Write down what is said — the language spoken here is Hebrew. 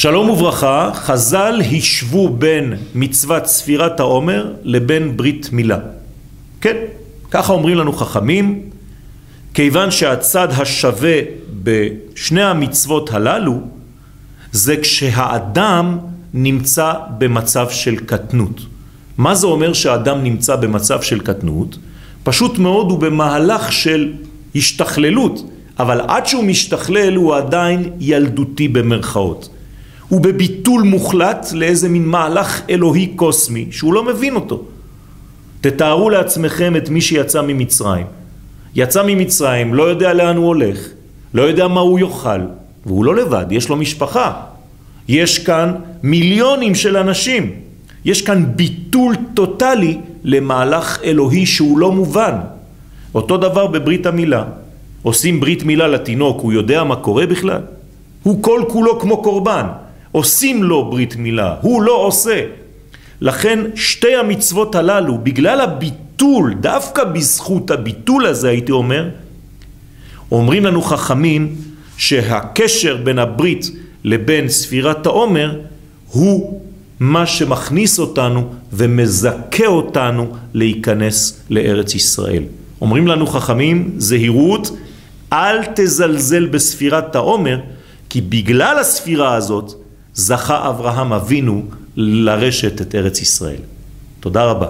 שלום וברכה, חז"ל השוו בין מצוות ספירת העומר לבין ברית מילה. כן, ככה אומרים לנו חכמים, כיוון שהצד השווה בשני המצוות הללו זה כשהאדם נמצא במצב של קטנות. מה זה אומר שהאדם נמצא במצב של קטנות? פשוט מאוד הוא במהלך של השתכללות, אבל עד שהוא משתכלל הוא עדיין ילדותי במרכאות. הוא בביטול מוחלט לאיזה מין מהלך אלוהי קוסמי שהוא לא מבין אותו. תתארו לעצמכם את מי שיצא ממצרים. יצא ממצרים, לא יודע לאן הוא הולך, לא יודע מה הוא יאכל, והוא לא לבד, יש לו משפחה. יש כאן מיליונים של אנשים. יש כאן ביטול טוטלי למהלך אלוהי שהוא לא מובן. אותו דבר בברית המילה. עושים ברית מילה לתינוק, הוא יודע מה קורה בכלל? הוא כל כולו כמו קורבן. עושים לו ברית מילה, הוא לא עושה. לכן שתי המצוות הללו, בגלל הביטול, דווקא בזכות הביטול הזה הייתי אומר, אומרים לנו חכמים שהקשר בין הברית לבין ספירת העומר הוא מה שמכניס אותנו ומזכה אותנו להיכנס לארץ ישראל. אומרים לנו חכמים, זהירות, אל תזלזל בספירת העומר, כי בגלל הספירה הזאת זכה אברהם אבינו לרשת את ארץ ישראל. תודה רבה.